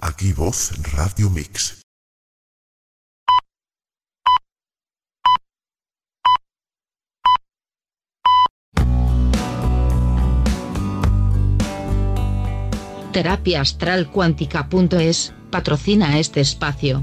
Aquí voz Radio Mix. Terapia Astral Cuántica.es patrocina este espacio.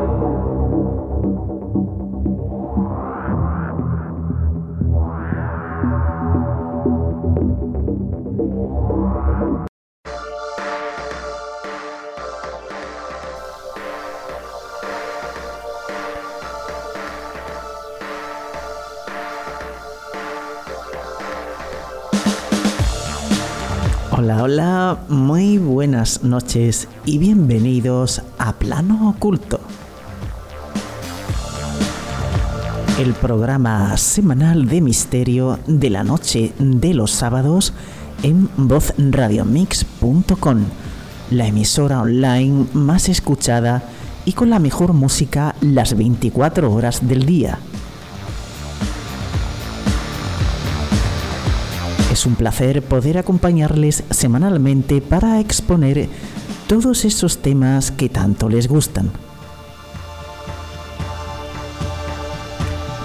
Hola, muy buenas noches y bienvenidos a Plano Oculto. El programa semanal de misterio de la noche de los sábados en vozradiomix.com, la emisora online más escuchada y con la mejor música las 24 horas del día. Es un placer poder acompañarles semanalmente para exponer todos esos temas que tanto les gustan.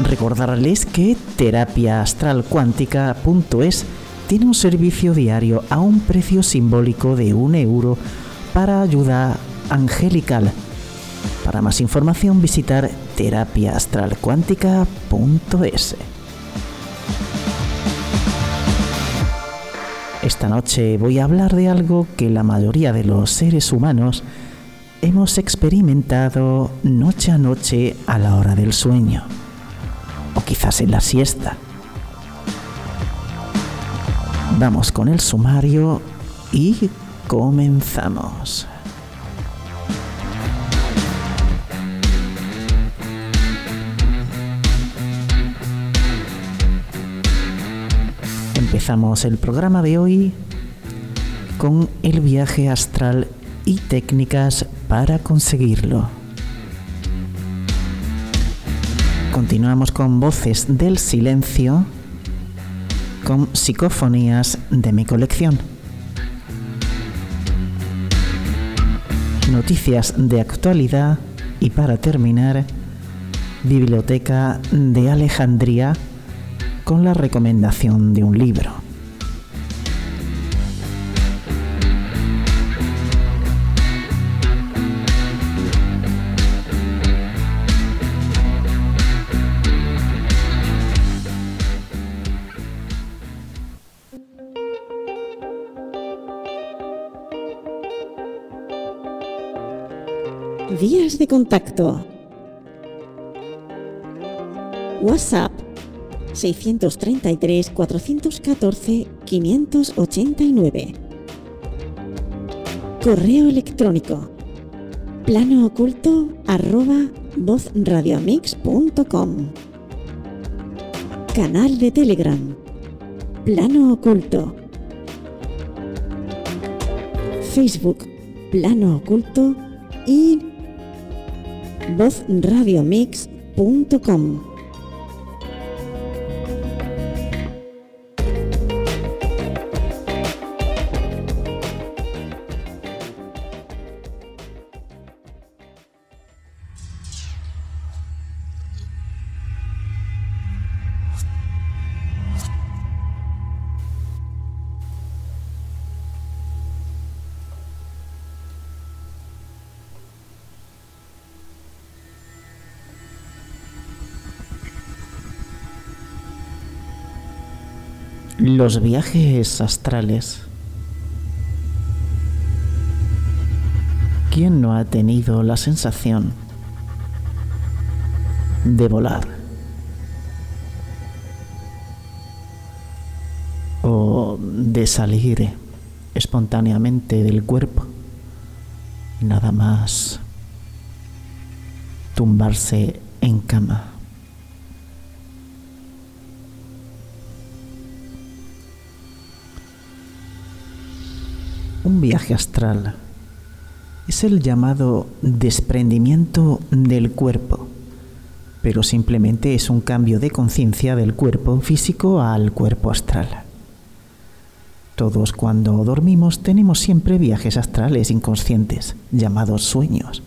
Recordarles que terapiaastralcuántica.es tiene un servicio diario a un precio simbólico de un euro para ayuda angelical. Para más información visitar terapiaastralcuántica.es. Esta noche voy a hablar de algo que la mayoría de los seres humanos hemos experimentado noche a noche a la hora del sueño, o quizás en la siesta. Vamos con el sumario y comenzamos. Empezamos el programa de hoy con el viaje astral y técnicas para conseguirlo. Continuamos con voces del silencio, con psicofonías de mi colección. Noticias de actualidad y para terminar, Biblioteca de Alejandría con la recomendación de un libro. Vías de contacto. WhatsApp 633 414 589. Correo electrónico. plano oculto arroba vozradiomix.com Canal de Telegram. Plano Oculto. Facebook. Plano Oculto y vozradiomix.com los viajes astrales. ¿Quién no ha tenido la sensación de volar? O de salir espontáneamente del cuerpo. Nada más tumbarse en cama. Un viaje astral es el llamado desprendimiento del cuerpo, pero simplemente es un cambio de conciencia del cuerpo físico al cuerpo astral. Todos cuando dormimos tenemos siempre viajes astrales inconscientes, llamados sueños.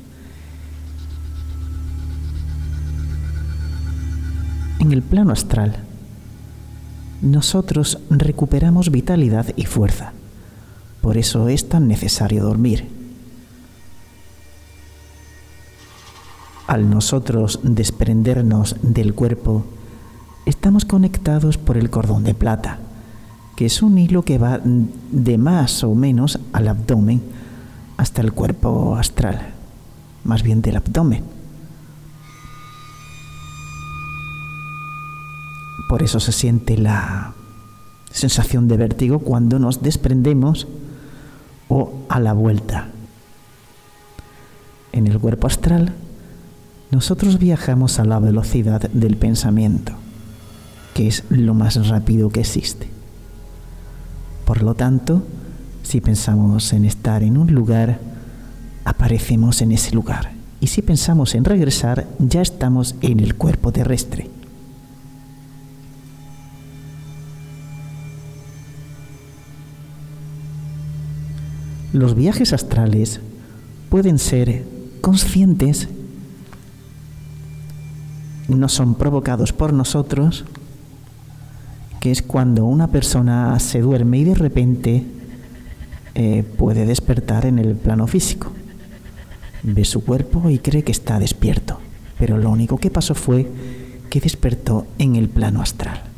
En el plano astral, nosotros recuperamos vitalidad y fuerza. Por eso es tan necesario dormir. Al nosotros desprendernos del cuerpo, estamos conectados por el cordón de plata que es un hilo que va de más o menos al abdomen hasta el cuerpo astral, más bien del abdomen. Por eso se siente la sensación de vértigo cuando nos desprendemos o a la vuelta. En el cuerpo astral, nosotros viajamos a la velocidad del pensamiento, que es lo más rápido que existe. Por lo tanto, si pensamos en estar en un lugar, aparecemos en ese lugar. Y si pensamos en regresar, ya estamos en el cuerpo terrestre. Los viajes astrales pueden ser conscientes, no son provocados por nosotros, que es cuando una persona se duerme y de repente eh, puede despertar en el plano físico. Ve su cuerpo y cree que está despierto, pero lo único que pasó fue que despertó en el plano astral.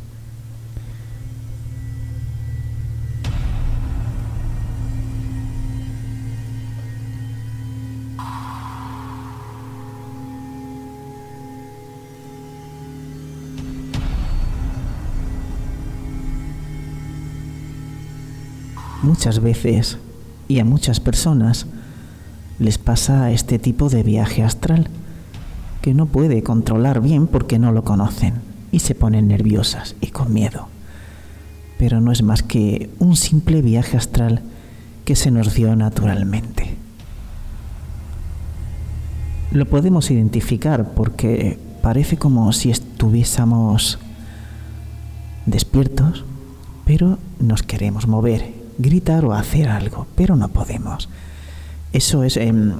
Muchas veces y a muchas personas les pasa este tipo de viaje astral que no puede controlar bien porque no lo conocen y se ponen nerviosas y con miedo. Pero no es más que un simple viaje astral que se nos dio naturalmente. Lo podemos identificar porque parece como si estuviésemos despiertos, pero nos queremos mover gritar o hacer algo, pero no podemos. Eso es em,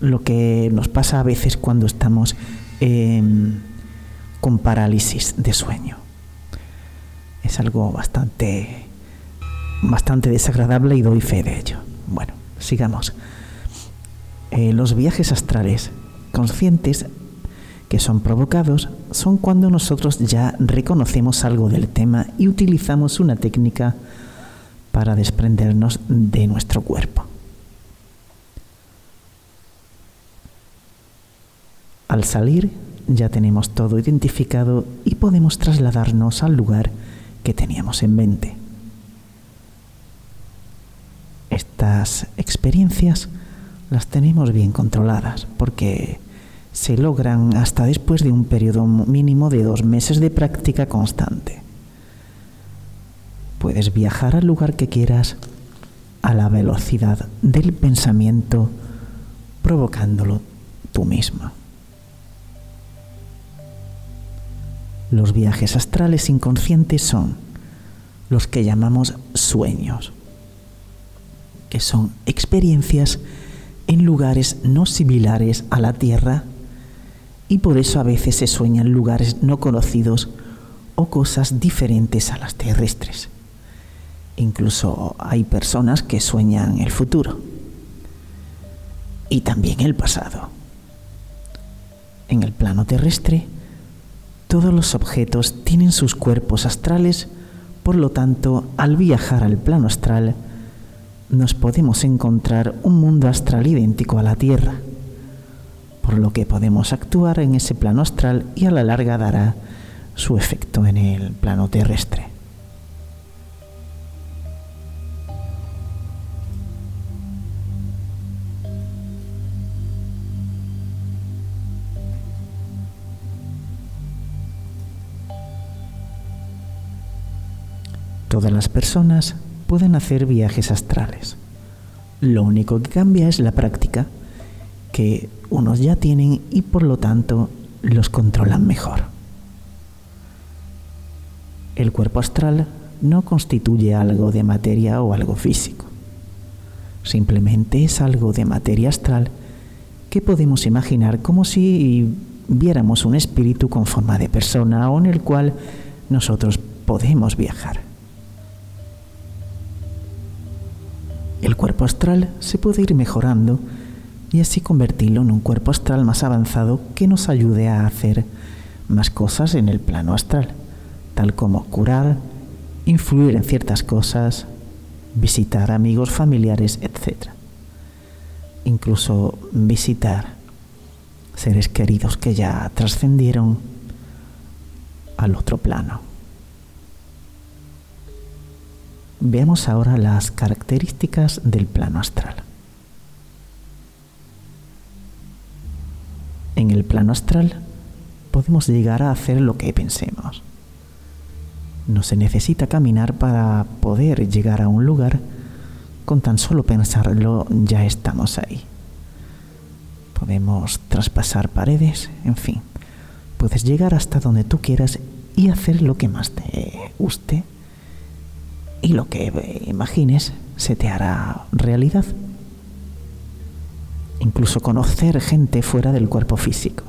lo que nos pasa a veces cuando estamos em, con parálisis de sueño. Es algo bastante, bastante desagradable y doy fe de ello. Bueno, sigamos. Eh, los viajes astrales conscientes que son provocados son cuando nosotros ya reconocemos algo del tema y utilizamos una técnica para desprendernos de nuestro cuerpo. Al salir ya tenemos todo identificado y podemos trasladarnos al lugar que teníamos en mente. Estas experiencias las tenemos bien controladas porque se logran hasta después de un periodo mínimo de dos meses de práctica constante. Puedes viajar al lugar que quieras a la velocidad del pensamiento, provocándolo tú mismo. Los viajes astrales inconscientes son los que llamamos sueños, que son experiencias en lugares no similares a la Tierra y por eso a veces se sueñan lugares no conocidos o cosas diferentes a las terrestres. Incluso hay personas que sueñan el futuro y también el pasado. En el plano terrestre, todos los objetos tienen sus cuerpos astrales, por lo tanto, al viajar al plano astral, nos podemos encontrar un mundo astral idéntico a la Tierra, por lo que podemos actuar en ese plano astral y a la larga dará su efecto en el plano terrestre. Todas las personas pueden hacer viajes astrales. Lo único que cambia es la práctica, que unos ya tienen y por lo tanto los controlan mejor. El cuerpo astral no constituye algo de materia o algo físico. Simplemente es algo de materia astral que podemos imaginar como si viéramos un espíritu con forma de persona o en el cual nosotros podemos viajar. El cuerpo astral se puede ir mejorando y así convertirlo en un cuerpo astral más avanzado que nos ayude a hacer más cosas en el plano astral, tal como curar, influir en ciertas cosas, visitar amigos, familiares, etc. Incluso visitar seres queridos que ya trascendieron al otro plano. Veamos ahora las características del plano astral. En el plano astral podemos llegar a hacer lo que pensemos. No se necesita caminar para poder llegar a un lugar. Con tan solo pensarlo ya estamos ahí. Podemos traspasar paredes, en fin. Puedes llegar hasta donde tú quieras y hacer lo que más te guste y lo que imagines se te hará realidad. Incluso conocer gente fuera del cuerpo físico.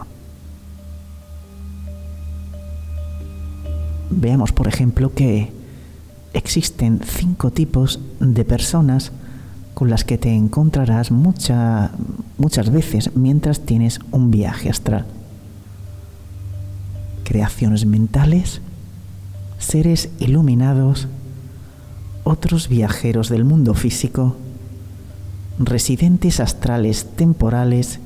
Veamos, por ejemplo, que existen cinco tipos de personas con las que te encontrarás muchas veces mientras tienes un viaje astral. Creaciones mentales, seres iluminados, otros viajeros del mundo físico, residentes astrales temporales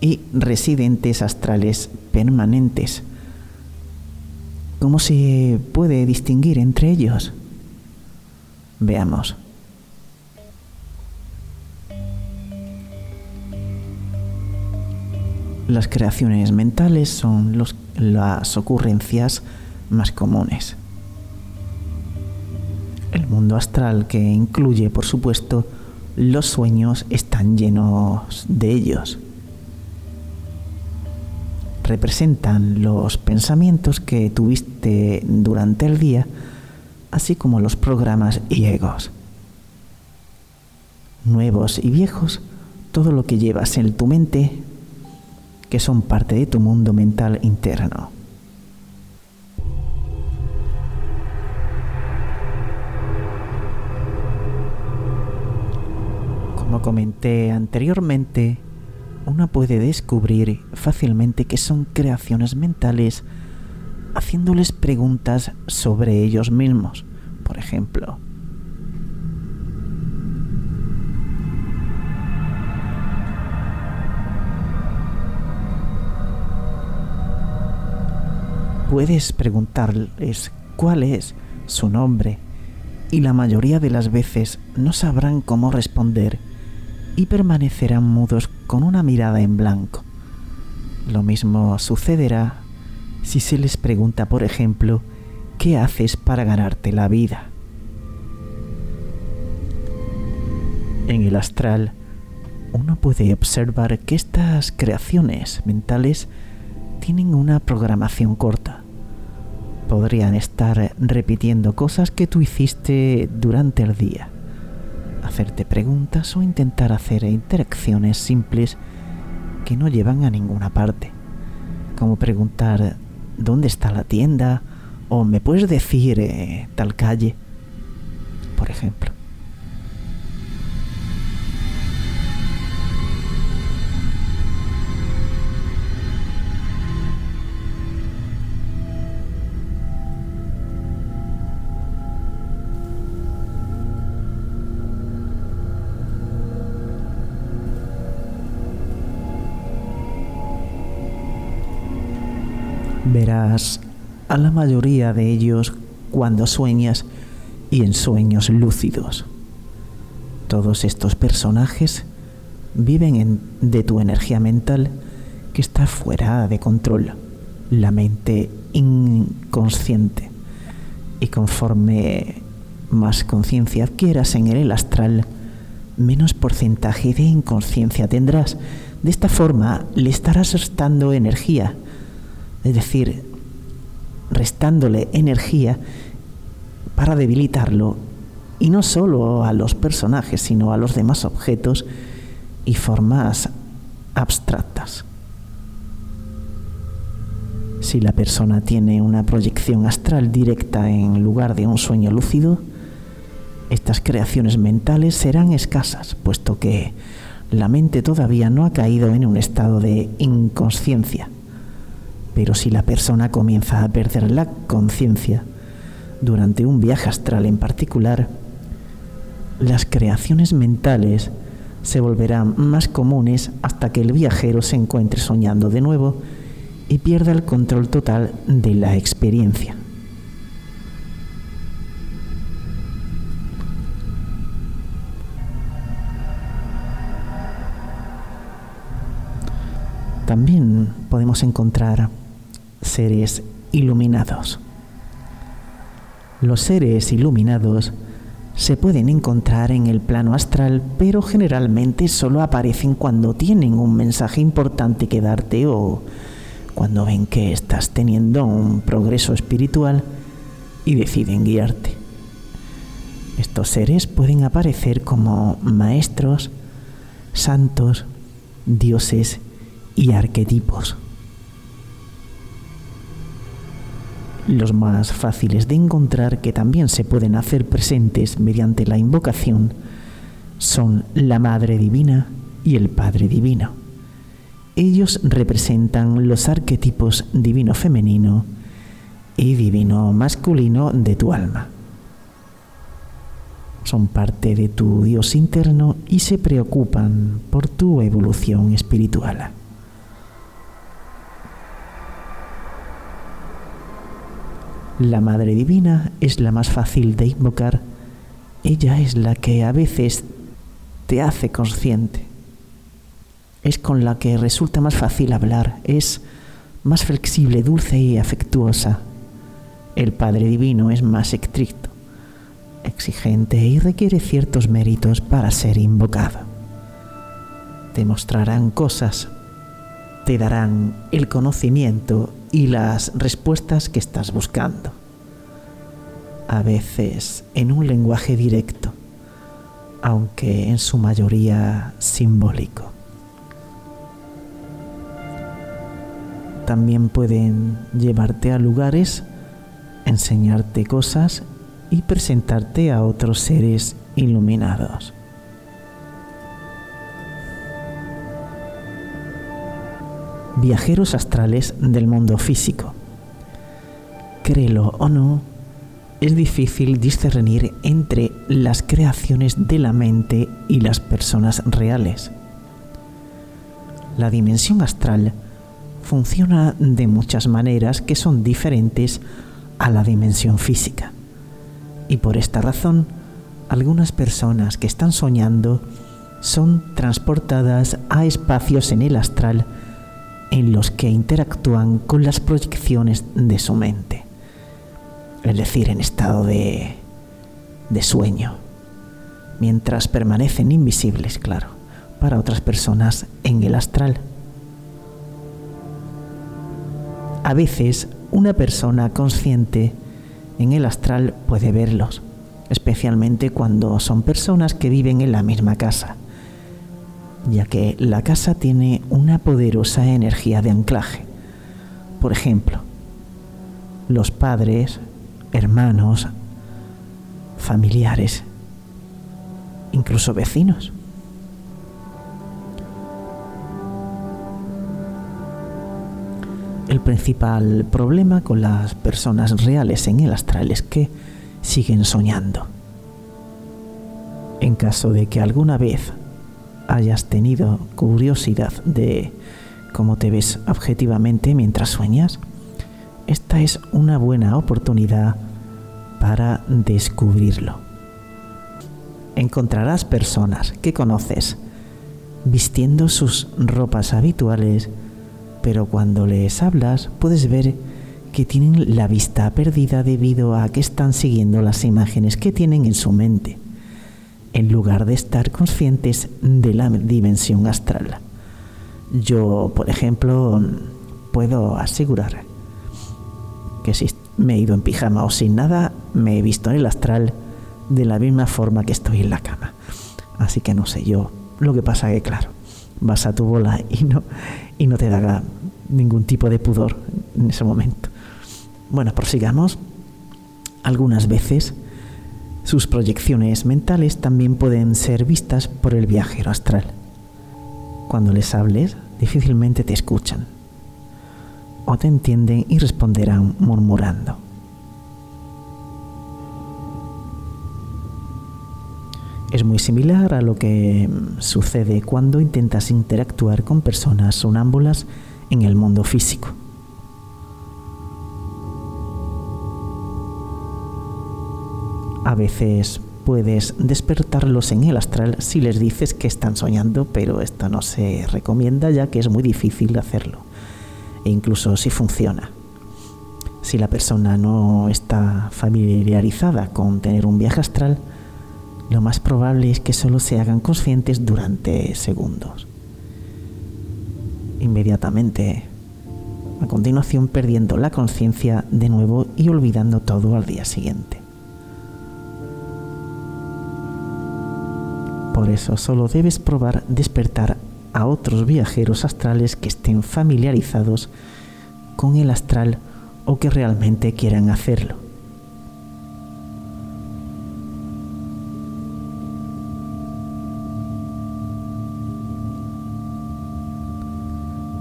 y residentes astrales permanentes. ¿Cómo se puede distinguir entre ellos? Veamos. Las creaciones mentales son las ocurrencias más comunes el mundo astral, que incluye, por supuesto, los sueños, están llenos de ellos. Representan los pensamientos que tuviste durante el día, así como los programas y egos. Nuevos y viejos, todo lo que llevas en tu mente, que son parte de tu mundo mental interno. Comenté anteriormente, uno puede descubrir fácilmente que son creaciones mentales haciéndoles preguntas sobre ellos mismos. Por ejemplo, puedes preguntarles cuál es su nombre y la mayoría de las veces no sabrán cómo responder y permanecerán mudos con una mirada en blanco. Lo mismo sucederá si se les pregunta, por ejemplo, ¿qué haces para ganarte la vida? En el astral, uno puede observar que estas creaciones mentales tienen una programación corta. Podrían estar repitiendo cosas que tú hiciste durante el día hacerte preguntas o intentar hacer interacciones simples que no llevan a ninguna parte, como preguntar dónde está la tienda o me puedes decir eh, tal calle, por ejemplo. A la mayoría de ellos cuando sueñas y en sueños lúcidos. Todos estos personajes viven de tu energía mental que está fuera de control, la mente inconsciente. Y conforme más conciencia adquieras en el astral, menos porcentaje de inconsciencia tendrás. De esta forma le estarás restando energía, es decir, restándole energía para debilitarlo, y no solo a los personajes, sino a los demás objetos y formas abstractas. Si la persona tiene una proyección astral directa en lugar de un sueño lúcido, estas creaciones mentales serán escasas, puesto que la mente todavía no ha caído en un estado de inconsciencia. Pero si la persona comienza a perder la conciencia durante un viaje astral en particular, las creaciones mentales se volverán más comunes hasta que el viajero se encuentre soñando de nuevo y pierda el control total de la experiencia. También podemos encontrar seres iluminados. Los seres iluminados se pueden encontrar en el plano astral, pero generalmente solo aparecen cuando tienen un mensaje importante que darte o cuando ven que estás teniendo un progreso espiritual y deciden guiarte. Estos seres pueden aparecer como maestros, santos, dioses y arquetipos. Los más fáciles de encontrar que también se pueden hacer presentes mediante la invocación son la Madre Divina y el Padre Divino. Ellos representan los arquetipos divino femenino y divino masculino de tu alma. Son parte de tu Dios interno y se preocupan por tu evolución espiritual. La Madre Divina es la más fácil de invocar. Ella es la que a veces te hace consciente. Es con la que resulta más fácil hablar. Es más flexible, dulce y afectuosa. El Padre Divino es más estricto, exigente y requiere ciertos méritos para ser invocado. Te mostrarán cosas, te darán el conocimiento y las respuestas que estás buscando. A veces en un lenguaje directo, aunque en su mayoría simbólico. También pueden llevarte a lugares, enseñarte cosas y presentarte a otros seres iluminados. Viajeros astrales del mundo físico. Créelo o no, es difícil discernir entre las creaciones de la mente y las personas reales. La dimensión astral funciona de muchas maneras que son diferentes a la dimensión física. Y por esta razón, algunas personas que están soñando son transportadas a espacios en el astral en los que interactúan con las proyecciones de su mente, es decir, en estado de, de sueño, mientras permanecen invisibles, claro, para otras personas en el astral. A veces una persona consciente en el astral puede verlos, especialmente cuando son personas que viven en la misma casa ya que la casa tiene una poderosa energía de anclaje. Por ejemplo, los padres, hermanos, familiares, incluso vecinos. El principal problema con las personas reales en el astral es que siguen soñando. En caso de que alguna vez hayas tenido curiosidad de cómo te ves objetivamente mientras sueñas, esta es una buena oportunidad para descubrirlo. Encontrarás personas que conoces vistiendo sus ropas habituales, pero cuando les hablas puedes ver que tienen la vista perdida debido a que están siguiendo las imágenes que tienen en su mente, en lugar de estar conscientes de la dimensión astral. Yo, por ejemplo, puedo asegurar que si me he ido en pijama o sin nada, me he visto en el astral de la misma forma que estoy en la cama. Así que no sé yo. Lo que pasa que, claro, vas a tu bola y no, y no te da ningún tipo de pudor en ese momento. Bueno, prosigamos. Algunas veces sus proyecciones mentales también pueden ser vistas por el viajero astral. Cuando les hables, difícilmente te escuchan o te entienden y responderán murmurando. Es muy similar a lo que sucede cuando intentas interactuar con personas sonámbulas en el mundo físico. A veces puedes despertarlos en el astral si les dices que están soñando, pero esto no se recomienda ya que es muy difícil hacerlo, e incluso si funciona. Si la persona no está familiarizada con tener un viaje astral, lo más probable es que solo se hagan conscientes durante segundos. Inmediatamente, a continuación perdiendo la conciencia de nuevo y olvidando todo al día siguiente. Por eso solo debes probar despertar a otros viajeros astrales que estén familiarizados con el astral o que realmente quieran hacerlo.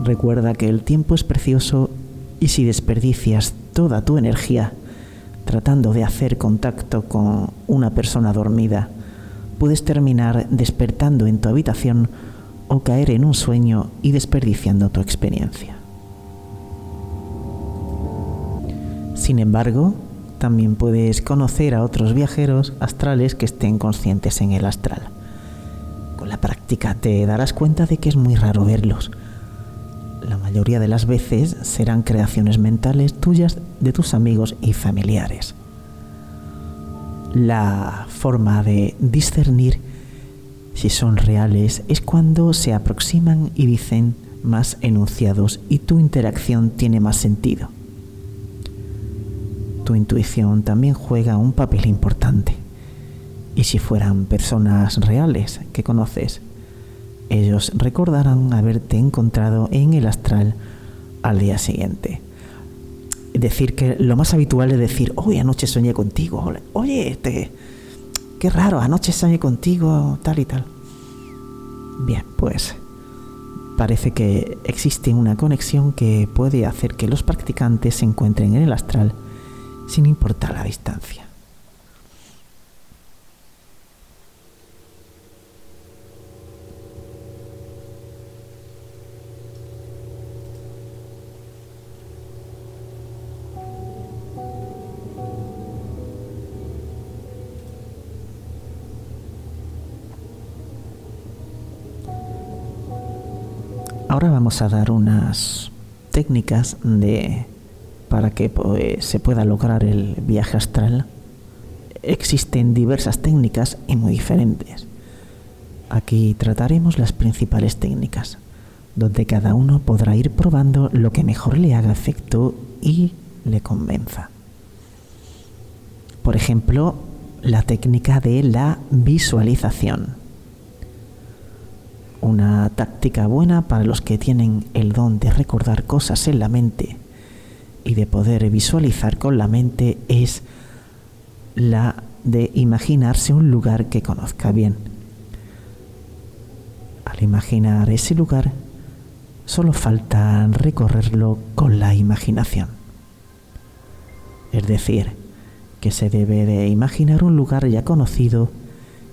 Recuerda que el tiempo es precioso y si desperdicias toda tu energía tratando de hacer contacto con una persona dormida, puedes terminar despertando en tu habitación o caer en un sueño y desperdiciando tu experiencia. Sin embargo, también puedes conocer a otros viajeros astrales que estén conscientes en el astral. Con la práctica te darás cuenta de que es muy raro verlos, la mayoría de las veces serán creaciones mentales tuyas de tus amigos y familiares. La forma de discernir si son reales es cuando se aproximan y dicen más enunciados y tu interacción tiene más sentido. Tu intuición también juega un papel importante. Y si fueran personas reales que conoces, ellos recordarán haberte encontrado en el astral al día siguiente. Decir, que lo más habitual es decir, hoy anoche soñé contigo, oye, este, qué raro, anoche soñé contigo, tal y tal. Bien, pues parece que existe una conexión que puede hacer que los practicantes se encuentren en el astral sin importar la distancia. Ahora vamos a dar unas técnicas de para que pues, se pueda lograr el viaje astral. Existen diversas técnicas y muy diferentes. Aquí trataremos las principales técnicas, donde cada uno podrá ir probando lo que mejor le haga efecto y le convenza. Por ejemplo, la técnica de la visualización una táctica buena para los que tienen el don de recordar cosas en la mente y de poder visualizar con la mente es la de imaginarse un lugar que conozca bien. Al imaginar ese lugar, solo falta recorrerlo con la imaginación. Es decir, que se debe de imaginar un lugar ya conocido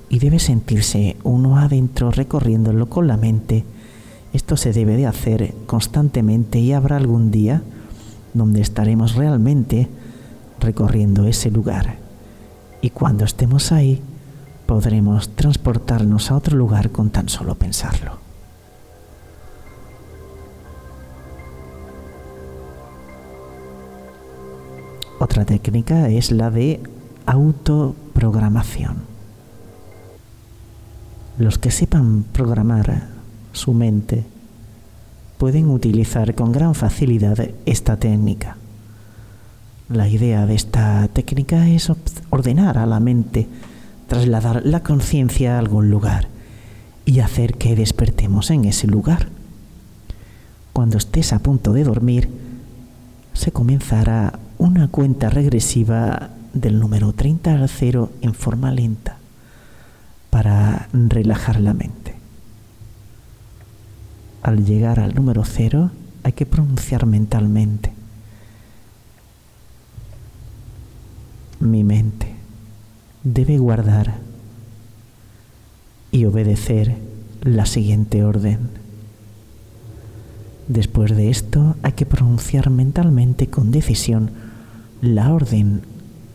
y debe sentirse uno adentro recorriéndolo con la mente. Esto se debe de hacer constantemente y habrá algún día donde estaremos realmente recorriendo ese lugar. Y cuando estemos ahí, podremos transportarnos a otro lugar con tan solo pensarlo. Otra técnica es la de autoprogramación. Los que sepan programar su mente pueden utilizar con gran facilidad esta técnica. La idea de esta técnica es ordenar a la mente, trasladar la conciencia a algún lugar y hacer que despertemos en ese lugar. Cuando estés a punto de dormir, se comenzará una cuenta regresiva del número 30 al 0 en forma lenta para relajar la mente. Al llegar al número 0 hay que pronunciar mentalmente. Mi mente debe guardar y obedecer la siguiente orden. Después de esto hay que pronunciar mentalmente con decisión la orden.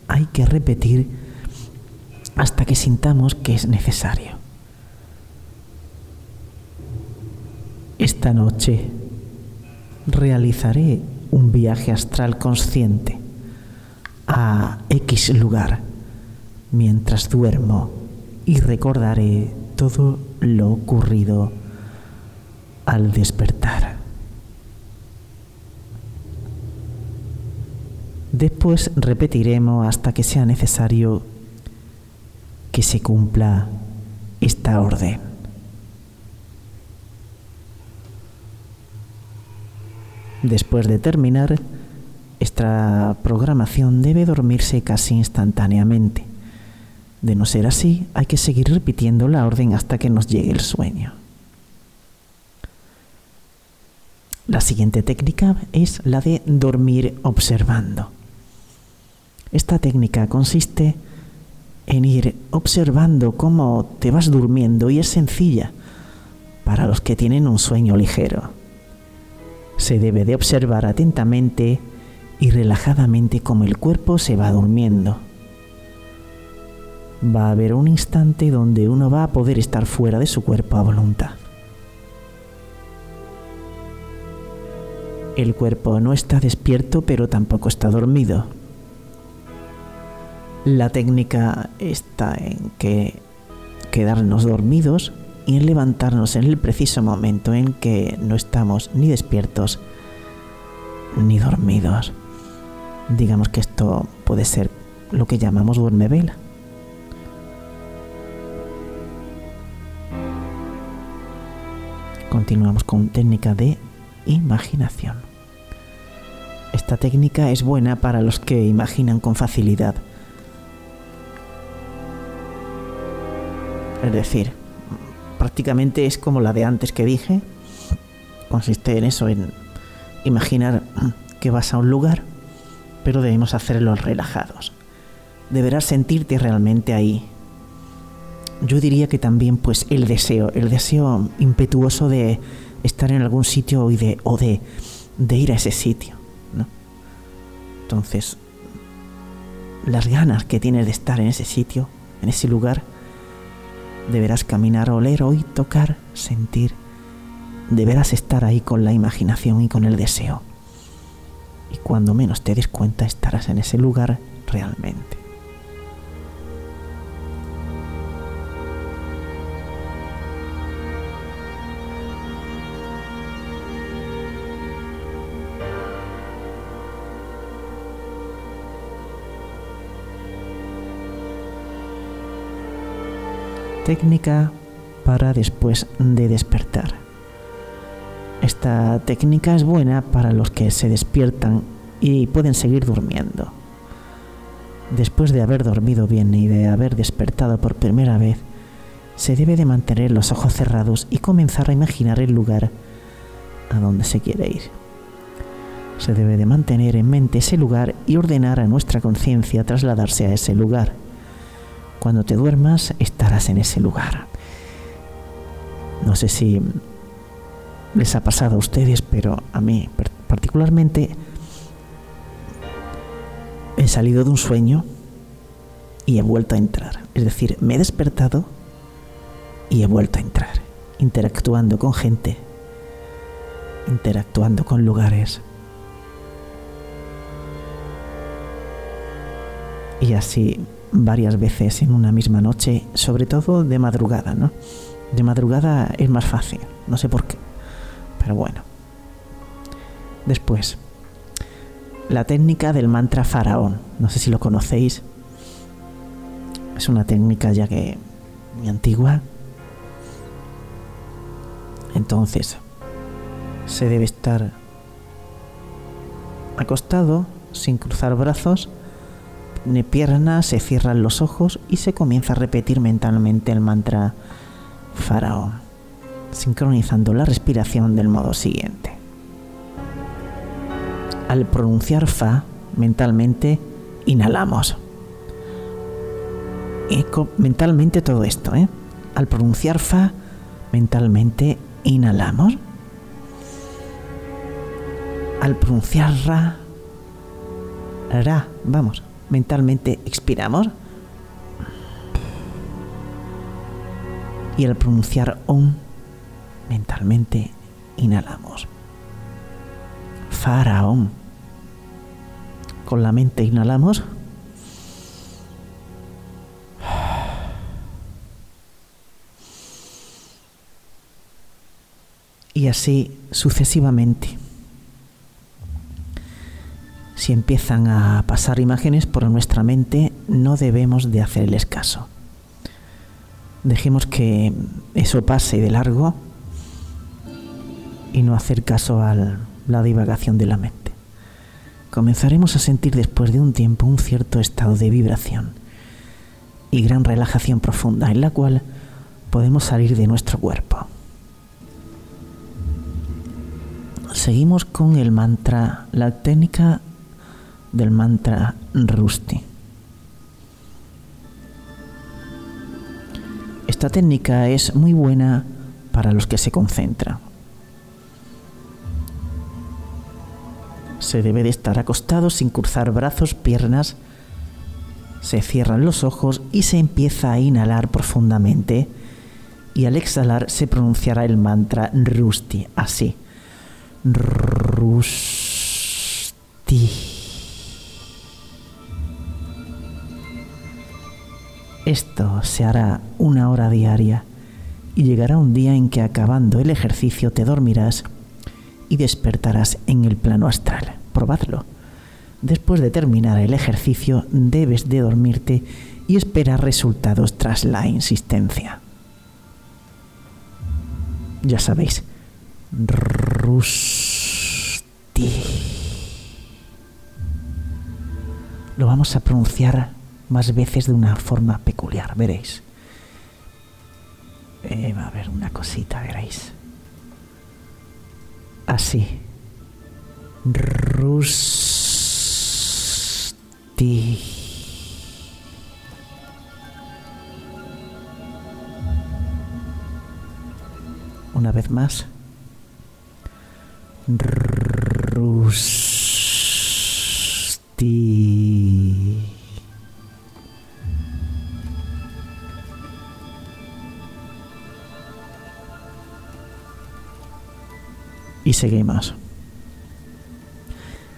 Hay que repetir hasta que sintamos que es necesario. Esta noche realizaré un viaje astral consciente a X lugar mientras duermo y recordaré todo lo ocurrido al despertar. Después repetiremos hasta que sea necesario que se cumpla esta orden. Después de terminar, esta programación debe dormirse casi instantáneamente. De no ser así, hay que seguir repitiendo la orden hasta que nos llegue el sueño. La siguiente técnica es la de dormir observando. Esta técnica consiste en ir observando cómo te vas durmiendo y es sencilla para los que tienen un sueño ligero. Se debe de observar atentamente y relajadamente cómo el cuerpo se va durmiendo va a haber un instante donde uno va a poder estar fuera de su cuerpo a voluntad. El cuerpo no está despierto pero tampoco está dormido. La técnica está en que quedarnos dormidos y en levantarnos en el preciso momento en que no estamos ni despiertos ni dormidos. Digamos que esto puede ser lo que llamamos duerme vela. continuamos con técnica de imaginación. Esta técnica es buena para los que imaginan con facilidad. Es decir, prácticamente es como la de antes que dije. Consiste en eso, en imaginar que vas a un lugar, pero debemos hacerlo relajados. Deberás sentirte realmente ahí, yo diría que también pues el deseo, el deseo impetuoso de estar en algún sitio y de, o de, ir a ese sitio. Entonces, las ganas que tienes de estar en ese sitio, en ese lugar, deberás caminar, oler, oír, tocar, sentir. Deberás estar ahí con la imaginación y con el deseo. Y cuando menos te des cuenta estarás en ese lugar realmente. Técnica para después de despertar. Esta técnica es buena para los que se despiertan y pueden seguir durmiendo. Después de haber dormido bien y de haber despertado por primera vez, se debe de mantener los ojos cerrados y comenzar a imaginar el lugar a donde se quiere ir. Se debe de mantener en mente ese lugar y ordenar a nuestra conciencia trasladarse a ese lugar cuando te duermas estarás en ese lugar. No sé si les ha pasado a ustedes, pero a mí particularmente he salido de un sueño y he vuelto a entrar. Es decir, me he despertado y he vuelto a entrar, interactuando con gente, interactuando con lugares. Y así varias veces en una misma noche, sobre todo de madrugada, ¿no? De madrugada es más fácil, no sé por qué, pero bueno. Después, la técnica del mantra faraón, no sé si lo conocéis. Es una técnica ya que muy antigua. Entonces, se debe estar acostado, sin cruzar brazos, ni piernas, se cierran los ojos y se comienza a repetir mentalmente el mantra faraón, sincronizando la respiración del modo siguiente. Al pronunciar fa, mentalmente inhalamos. Mentalmente todo esto, ¿eh? Al pronunciar fa, mentalmente inhalamos. Al pronunciar ra, ra, vamos, mentalmente expiramos. Y al pronunciar om, mentalmente inhalamos. Faraón. Con la mente inhalamos. Y así sucesivamente. Si empiezan a pasar imágenes por nuestra mente, no debemos de hacerles caso. Dejemos que eso pase de largo y no hacer caso a la divagación de la mente. Comenzaremos a sentir después de un tiempo un cierto estado de vibración y gran relajación profunda en la cual podemos salir de nuestro cuerpo. Seguimos con el mantra, la técnica del mantra Rusti. Esta técnica es muy buena para los que se concentran. Se debe de estar acostado sin cruzar brazos, piernas. Se cierran los ojos y se empieza a inhalar profundamente. Y al exhalar se pronunciará el mantra Rusti, así. Rusti. Esto se hará una hora diaria y llegará un día en que acabando el ejercicio te dormirás y despertarás en el plano astral. Probadlo. Después de terminar el ejercicio debes de dormirte y esperar resultados tras la insistencia. Ya sabéis, Rusti. Lo vamos a pronunciar más veces de una forma peculiar, veréis. Eh, va a haber una cosita, veréis. Así. Rusti. Una vez más. Rusti. Y seguimos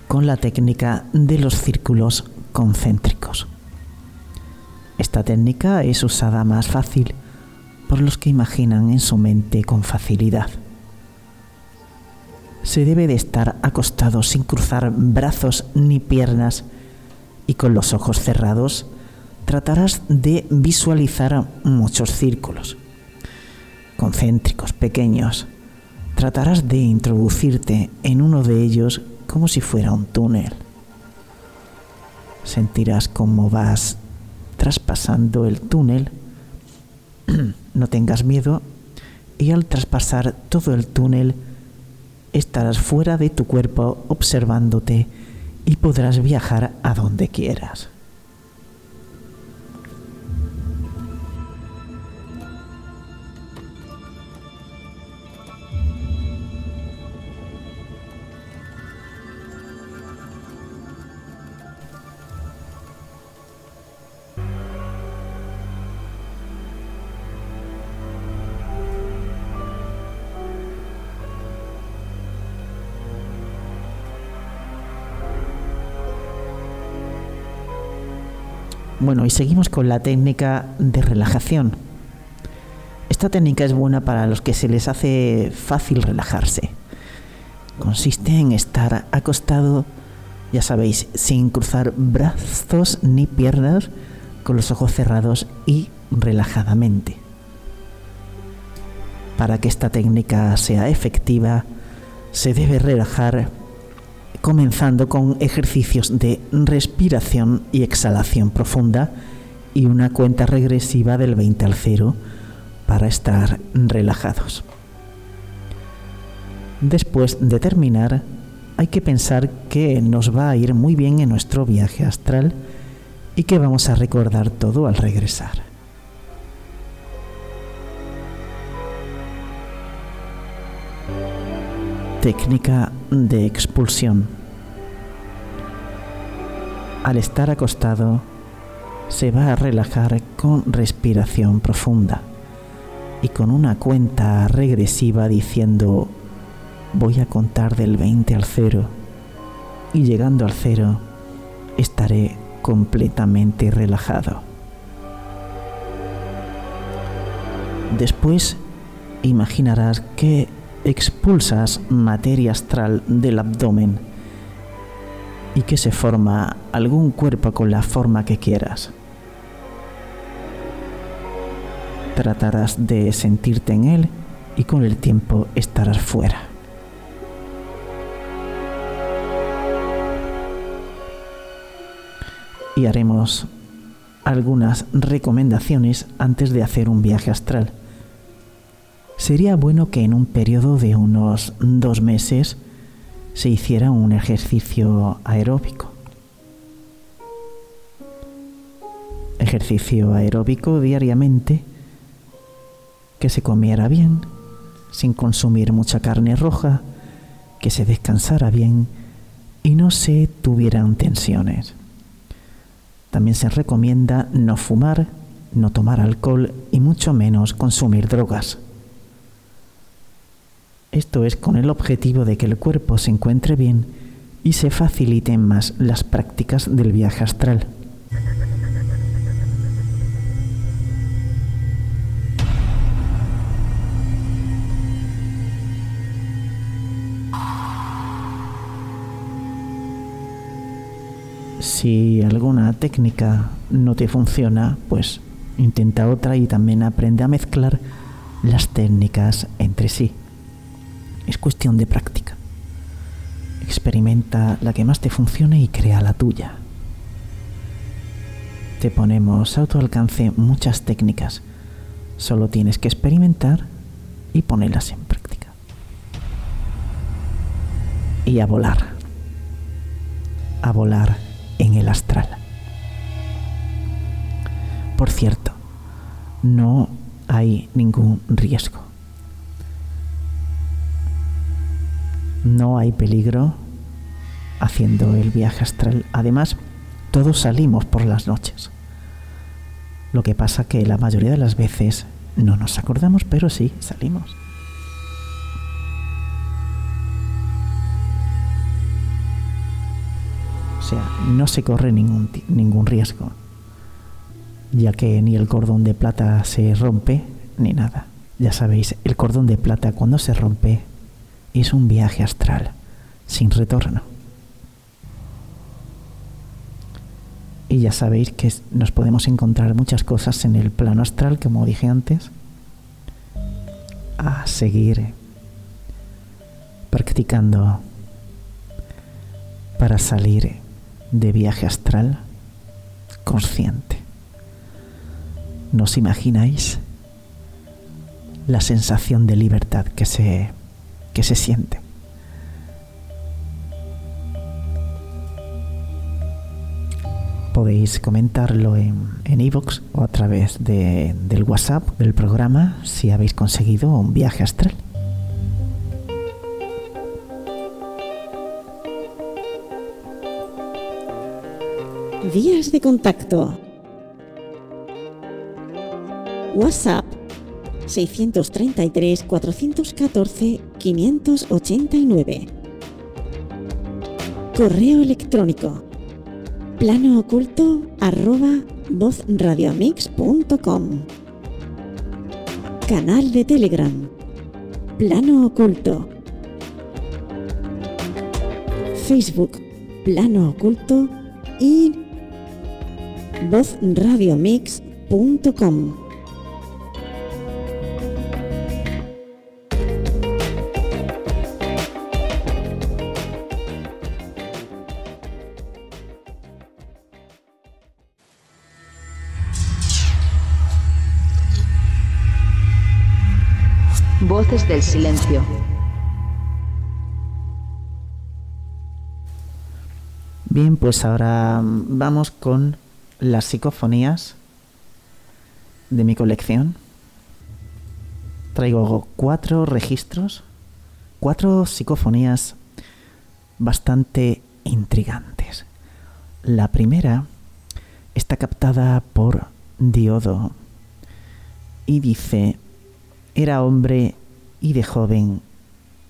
con la técnica de los círculos concéntricos. Esta técnica es usada más fácil por los que imaginan en su mente con facilidad. Se debe de estar acostado sin cruzar brazos ni piernas y con los ojos cerrados tratarás de visualizar muchos círculos concéntricos pequeños tratarás de introducirte en uno de ellos como si fuera un túnel. Sentirás cómo vas traspasando el túnel. no tengas miedo y al traspasar todo el túnel estarás fuera de tu cuerpo observándote y podrás viajar a donde quieras. Bueno, y seguimos con la técnica de relajación. Esta técnica es buena para los que se les hace fácil relajarse. Consiste en estar acostado, ya sabéis, sin cruzar brazos ni piernas, con los ojos cerrados y relajadamente. Para que esta técnica sea efectiva, se debe relajar comenzando con ejercicios de respiración y exhalación profunda y una cuenta regresiva del 20 al 0 para estar relajados. Después de terminar, hay que pensar que nos va a ir muy bien en nuestro viaje astral y que vamos a recordar todo al regresar. Técnica de expulsión. Al estar acostado, se va a relajar con respiración profunda y con una cuenta regresiva diciendo voy a contar del 20 al 0 y llegando al 0 estaré completamente relajado. Después imaginarás que expulsas materia astral del abdomen y que se forma algún cuerpo con la forma que quieras. Tratarás de sentirte en él y con el tiempo estarás fuera. Y haremos algunas recomendaciones antes de hacer un viaje astral sería bueno que en un periodo de unos dos meses se hiciera un ejercicio aeróbico. Ejercicio aeróbico diariamente, que se comiera bien, sin consumir mucha carne roja, que se descansara bien y no se tuvieran tensiones. También se recomienda no fumar, no tomar alcohol y mucho menos consumir drogas. Esto es con el objetivo de que el cuerpo se encuentre bien y se faciliten más las prácticas del viaje astral. Si alguna técnica no te funciona, pues intenta otra y también aprende a mezclar las técnicas entre sí. Es cuestión de práctica. Experimenta la que más te funcione y crea la tuya. Te ponemos a tu alcance muchas técnicas. Solo tienes que experimentar y ponerlas en práctica. Y a volar. A volar en el astral. Por cierto, no hay ningún riesgo. No hay peligro haciendo el viaje astral. Además, todos salimos por las noches. Lo que pasa que la mayoría de las veces no nos acordamos, pero sí salimos. O sea, no se corre ningún, ningún riesgo, ya que ni el cordón de plata se rompe, ni nada. Ya sabéis, el cordón de plata cuando se rompe es un viaje astral sin retorno. Y ya sabéis que nos podemos encontrar muchas cosas en el plano astral, como dije antes, a seguir practicando para salir de viaje astral consciente. ¿Nos imagináis la sensación de libertad que se que se siente. Podéis comentarlo en en o a través de, del WhatsApp del programa si habéis conseguido un viaje astral. Vías de contacto. WhatsApp 633 414 589. Correo electrónico. plano oculto arroba vozradiomix.com Canal de Telegram. Plano Oculto. Facebook. Plano Oculto y vozradiomix.com Del silencio. Bien, pues ahora vamos con las psicofonías de mi colección. Traigo cuatro registros, cuatro psicofonías bastante intrigantes. La primera está captada por Diodo y dice, era hombre y de joven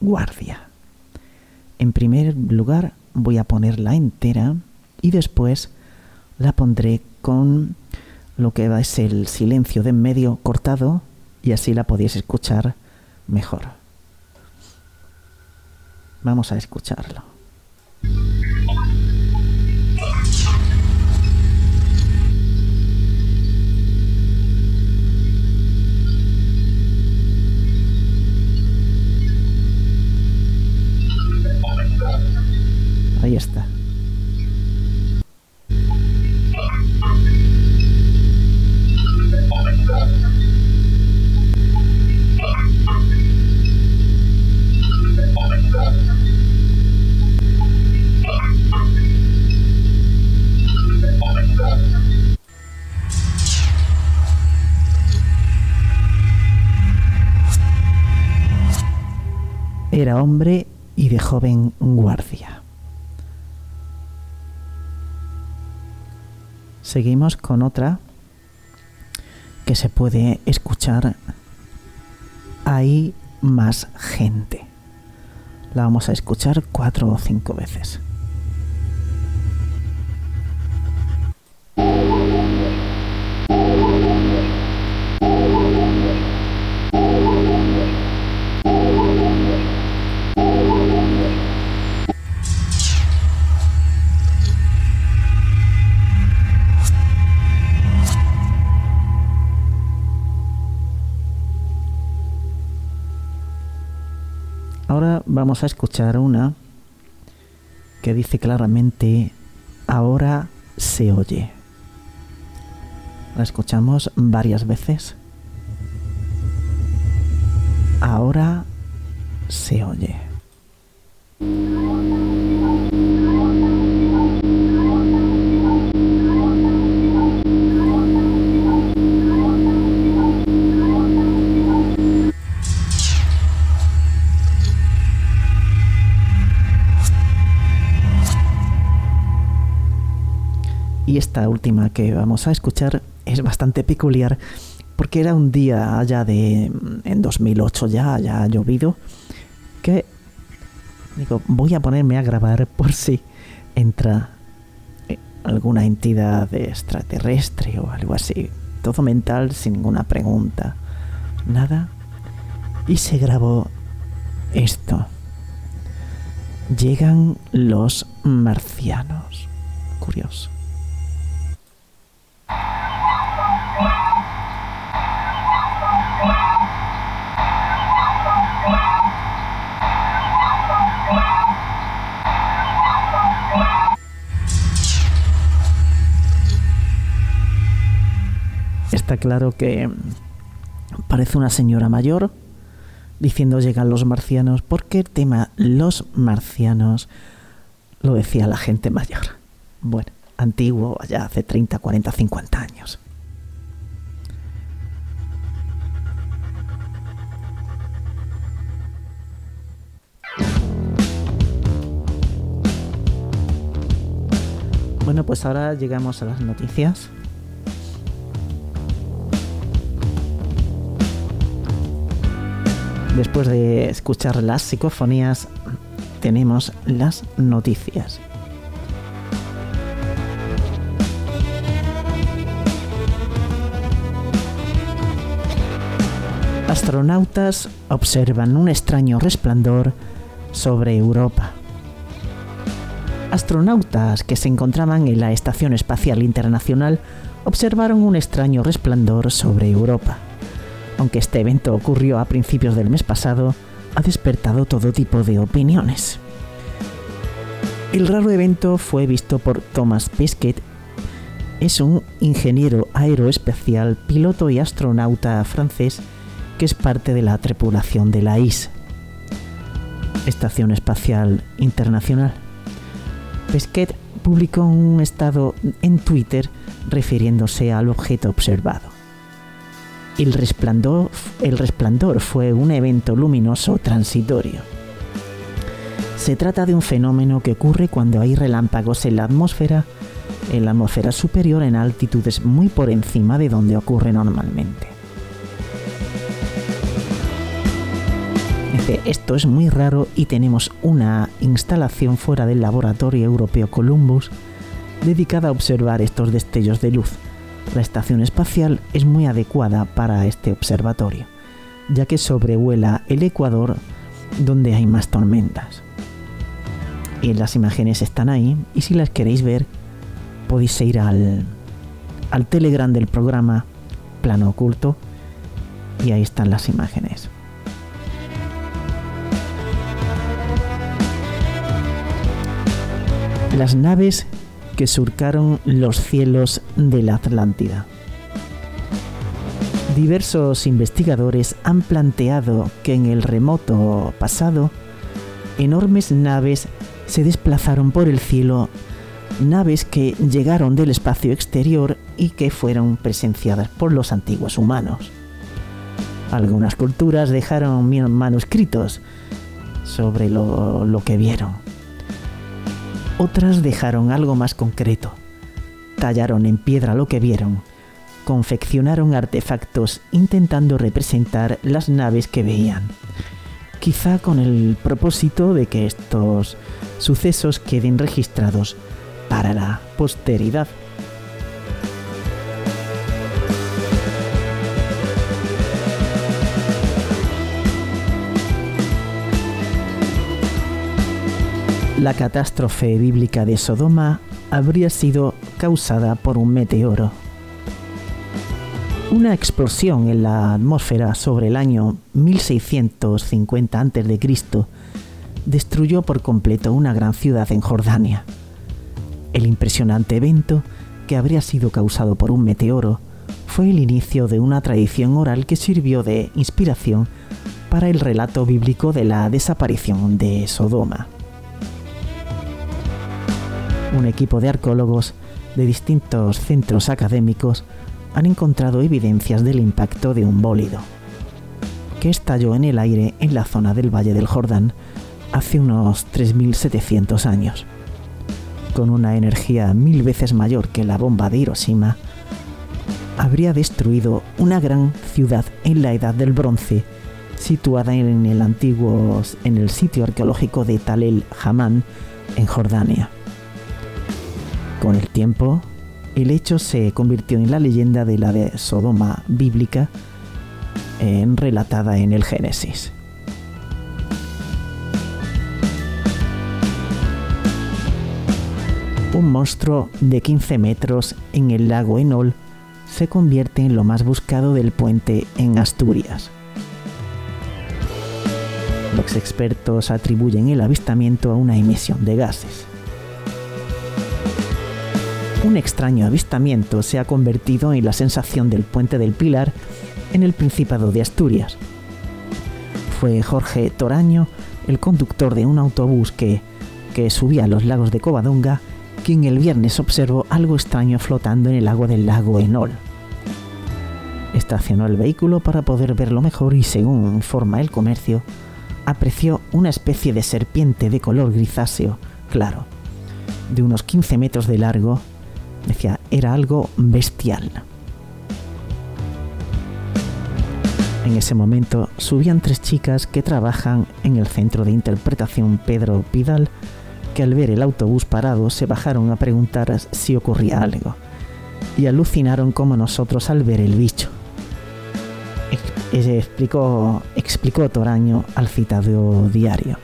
guardia. En primer lugar voy a ponerla entera y después la pondré con lo que ser el silencio de en medio cortado y así la podéis escuchar mejor. Vamos a escucharlo. Era hombre y de joven guardia. Seguimos con otra que se puede escuchar. Hay más gente. La vamos a escuchar cuatro o cinco veces. Vamos a escuchar una que dice claramente, ahora se oye. La escuchamos varias veces. Ahora se oye. Esta última que vamos a escuchar es bastante peculiar porque era un día allá de en 2008 ya ya ha llovido que digo voy a ponerme a grabar por si entra eh, alguna entidad extraterrestre o algo así. Todo mental sin ninguna pregunta nada. Y se grabó esto. Llegan los marcianos. Curioso Está claro que parece una señora mayor diciendo llegan los marcianos, porque el tema los marcianos lo decía la gente mayor. Bueno, antiguo, allá hace 30, 40, 50 años. Bueno, pues ahora llegamos a las noticias. Después de escuchar las psicofonías, tenemos las noticias. Astronautas observan un extraño resplandor sobre Europa. Astronautas que se encontraban en la Estación Espacial Internacional observaron un extraño resplandor sobre Europa. Aunque este evento ocurrió a principios del mes pasado, ha despertado todo tipo de opiniones. El raro evento fue visto por Thomas Pesquet. Es un ingeniero aeroespacial, piloto y astronauta francés que es parte de la tripulación de la IS, Estación Espacial Internacional. Pesquet publicó un estado en Twitter refiriéndose al objeto observado. El resplandor, el resplandor fue un evento luminoso transitorio. Se trata de un fenómeno que ocurre cuando hay relámpagos en la atmósfera, en la atmósfera superior en altitudes muy por encima de donde ocurre normalmente. Esto es muy raro y tenemos una instalación fuera del laboratorio europeo Columbus dedicada a observar estos destellos de luz. La estación espacial es muy adecuada para este observatorio, ya que sobrevuela el Ecuador donde hay más tormentas. Y las imágenes están ahí y si las queréis ver podéis ir al Telegram del programa Plano Oculto y ahí están las imágenes. Las naves que surcaron los cielos de la Atlántida. Diversos investigadores han planteado que en el remoto pasado, enormes naves se desplazaron por el cielo, naves que llegaron del espacio exterior y que fueron presenciadas por los antiguos humanos. Algunas culturas dejaron manuscritos sobre lo, lo que vieron otras dejaron algo más concreto. Tallaron en piedra lo que vieron. Confeccionaron artefactos intentando representar las naves que veían. Quizá con el propósito de que estos sucesos queden registrados para la posteridad. La catástrofe bíblica de Sodoma habría sido causada por un meteoro. Una explosión en la atmósfera sobre el año 1650 a.C. destruyó por completo una gran ciudad en Jordania. El impresionante evento, que habría sido causado por un meteoro, fue el inicio de una tradición oral que sirvió de inspiración para el relato bíblico de la desaparición de Sodoma un equipo de arqueólogos de distintos centros académicos han encontrado evidencias del impacto de un bólido, que estalló en el aire en la zona del Valle del Jordán hace unos 3.700 años. Con una energía mil veces mayor que la bomba de Hiroshima, habría destruido una gran ciudad en la Edad del Bronce, situada en el antiguo en el sitio arqueológico de Tal el Hamán, en Jordania. Con el tiempo, el hecho se convirtió en la leyenda de la de Sodoma bíblica relatada en el Génesis. Un monstruo de 15 metros en el lago Enol se convierte en lo más buscado del puente en Asturias. Los expertos atribuyen el avistamiento a una emisión de gases un extraño avistamiento se ha convertido en la sensación del puente del Pilar en el Principado de Asturias. Fue Jorge Toraño, el conductor de un autobús que, que subía a los lagos de Covadonga, quien el viernes observó algo extraño flotando en el agua del lago Enol. Estacionó el vehículo para poder verlo mejor y según informa el comercio, apreció una especie de serpiente de color grisáceo claro, de unos 15 metros de largo Decía, era algo bestial. En ese momento subían tres chicas que trabajan en el centro de interpretación Pedro Pidal, que al ver el autobús parado se bajaron a preguntar si ocurría algo, y alucinaron como nosotros al ver el bicho. explicó, explicó Toraño al citado diario.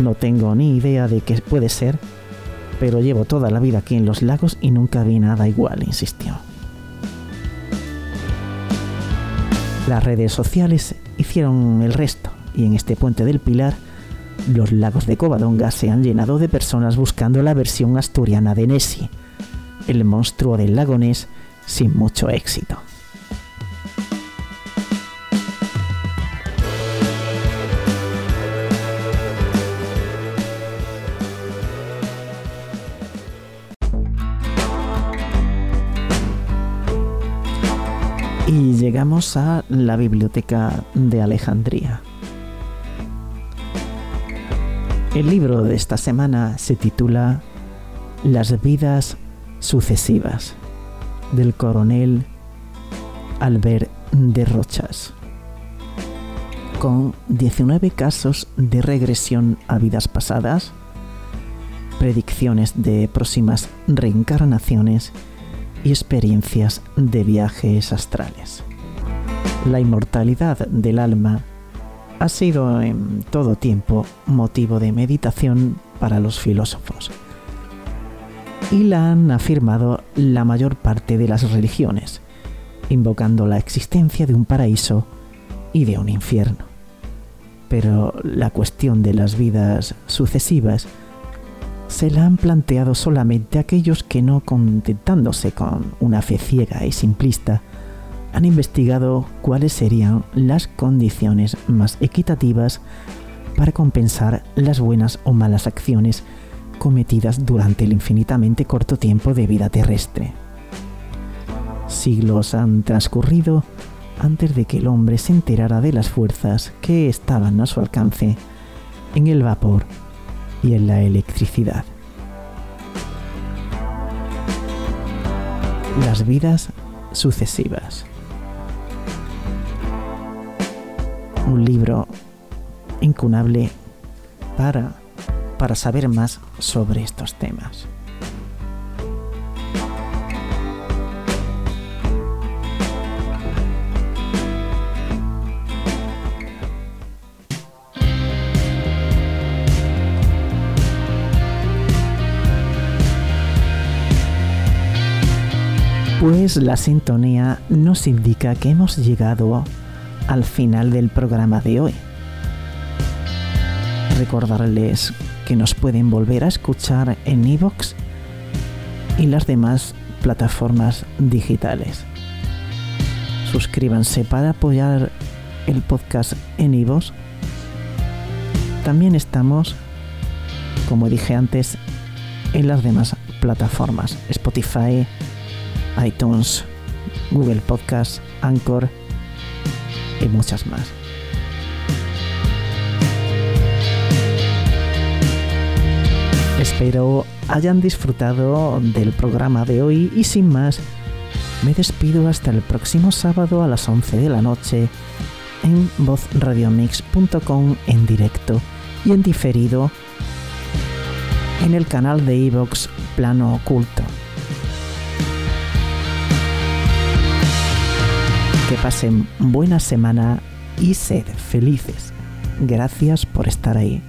No tengo ni idea de qué puede ser, pero llevo toda la vida aquí en los lagos y nunca vi nada igual, insistió. Las redes sociales hicieron el resto y en este puente del Pilar los lagos de Covadonga se han llenado de personas buscando la versión asturiana de Nessie, el monstruo del lago Ness sin mucho éxito. Llegamos a la biblioteca de Alejandría. El libro de esta semana se titula Las vidas sucesivas del coronel Albert de Rochas, con 19 casos de regresión a vidas pasadas, predicciones de próximas reencarnaciones y experiencias de viajes astrales. La inmortalidad del alma ha sido en todo tiempo motivo de meditación para los filósofos y la han afirmado la mayor parte de las religiones, invocando la existencia de un paraíso y de un infierno. Pero la cuestión de las vidas sucesivas se la han planteado solamente aquellos que no contentándose con una fe ciega y simplista, han investigado cuáles serían las condiciones más equitativas para compensar las buenas o malas acciones cometidas durante el infinitamente corto tiempo de vida terrestre. Siglos han transcurrido antes de que el hombre se enterara de las fuerzas que estaban a su alcance en el vapor y en la electricidad. Las vidas sucesivas. Un libro incunable para, para saber más sobre estos temas. Pues la sintonía nos indica que hemos llegado al final del programa de hoy. Recordarles que nos pueden volver a escuchar en iVoox y las demás plataformas digitales. Suscríbanse para apoyar el podcast en iVoox. También estamos, como dije antes, en las demás plataformas, Spotify, iTunes, Google Podcast, Anchor y muchas más. Espero hayan disfrutado del programa de hoy y sin más, me despido hasta el próximo sábado a las 11 de la noche en vozradiomix.com en directo y en diferido en el canal de iVox Plano Oculto. Que pasen buena semana y sed felices. Gracias por estar ahí.